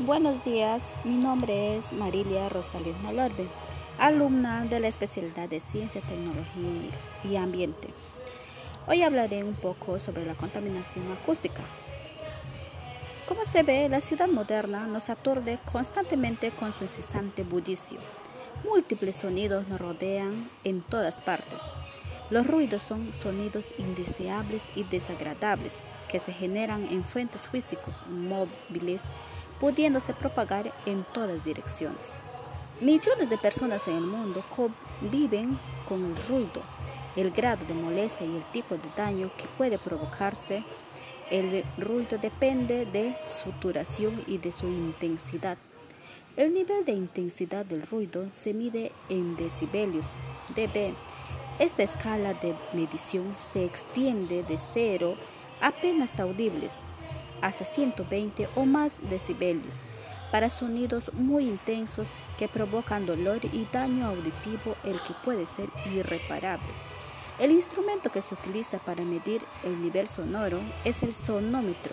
Buenos días, mi nombre es Marilia Rosales Malorbe, alumna de la especialidad de Ciencia, Tecnología y Ambiente. Hoy hablaré un poco sobre la contaminación acústica. Como se ve, la ciudad moderna nos aturde constantemente con su incesante bullicio. Múltiples sonidos nos rodean en todas partes. Los ruidos son sonidos indeseables y desagradables que se generan en fuentes físicos móviles pudiéndose propagar en todas direcciones. Millones de personas en el mundo conviven con el ruido, el grado de molestia y el tipo de daño que puede provocarse. El ruido depende de su duración y de su intensidad. El nivel de intensidad del ruido se mide en decibelios, dB. Esta escala de medición se extiende de cero apenas audibles hasta 120 o más decibelios para sonidos muy intensos que provocan dolor y daño auditivo el que puede ser irreparable. El instrumento que se utiliza para medir el nivel sonoro es el sonómetro.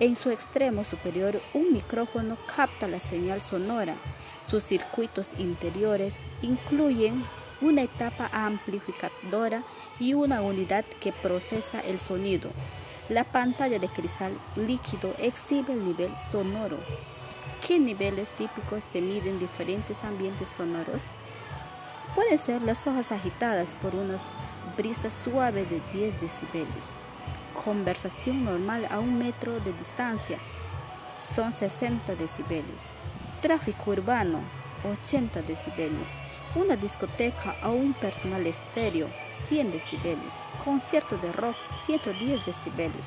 En su extremo superior un micrófono capta la señal sonora. Sus circuitos interiores incluyen una etapa amplificadora y una unidad que procesa el sonido. La pantalla de cristal líquido exhibe el nivel sonoro. ¿Qué niveles típicos se miden en diferentes ambientes sonoros? Pueden ser las hojas agitadas por una brisa suave de 10 decibelios. Conversación normal a un metro de distancia son 60 decibelios. Tráfico urbano 80 decibelios una discoteca o un personal estéreo 100 decibelios, concierto de rock 110 decibelios,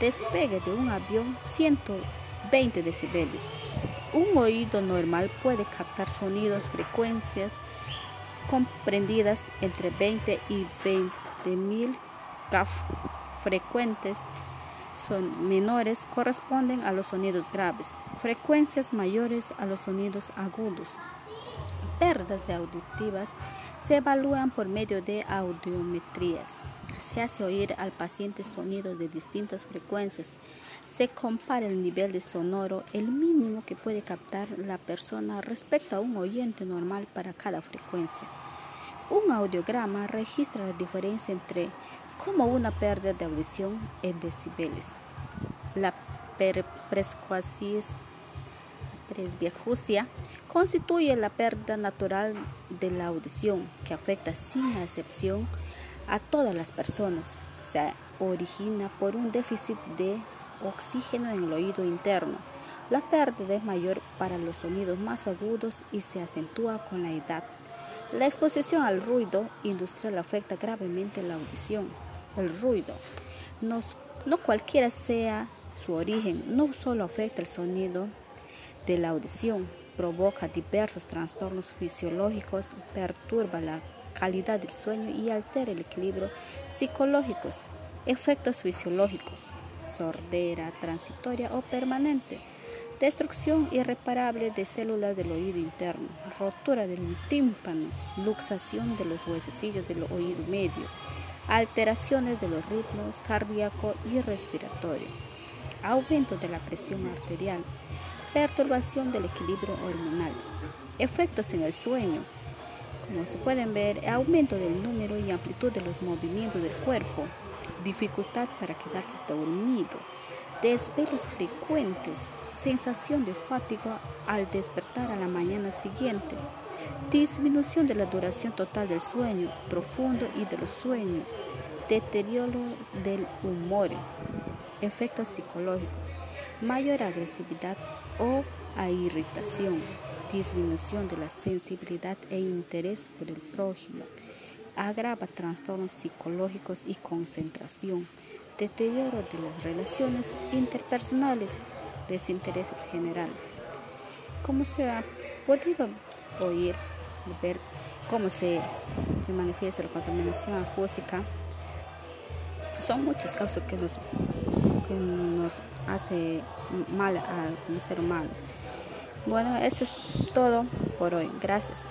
despegue de un avión 120 decibelios. Un oído normal puede captar sonidos, frecuencias comprendidas entre 20 y 20 mil CAF frecuentes. Son menores corresponden a los sonidos graves, frecuencias mayores a los sonidos agudos pérdidas auditivas se evalúan por medio de audiometrías. Se hace oír al paciente sonidos de distintas frecuencias. Se compara el nivel de sonoro, el mínimo que puede captar la persona respecto a un oyente normal para cada frecuencia. Un audiograma registra la diferencia entre como una pérdida de audición en decibeles. La presbiacusia constituye la pérdida natural de la audición que afecta sin excepción a todas las personas. Se origina por un déficit de oxígeno en el oído interno. La pérdida es mayor para los sonidos más agudos y se acentúa con la edad. La exposición al ruido industrial afecta gravemente la audición. El ruido, no, no cualquiera sea su origen, no solo afecta el sonido de la audición, provoca diversos trastornos fisiológicos, perturba la calidad del sueño y altera el equilibrio psicológico. Efectos fisiológicos, sordera transitoria o permanente, destrucción irreparable de células del oído interno, rotura del tímpano, luxación de los huesecillos del oído medio, alteraciones de los ritmos cardíaco y respiratorio, aumento de la presión arterial, perturbación del equilibrio hormonal, efectos en el sueño, como se pueden ver, aumento del número y amplitud de los movimientos del cuerpo, dificultad para quedarse dormido, desvelos frecuentes, sensación de fatiga al despertar a la mañana siguiente, disminución de la duración total del sueño profundo y de los sueños, deterioro del humor, efectos psicológicos mayor agresividad o a irritación, disminución de la sensibilidad e interés por el prójimo, agrava trastornos psicológicos y concentración, deterioro de las relaciones interpersonales, desintereses general. Como se ha podido oír, ver cómo se, se manifiesta la contaminación acústica, son muchas causas que nos hace mal a como ser humanos. Bueno, eso es todo por hoy. Gracias.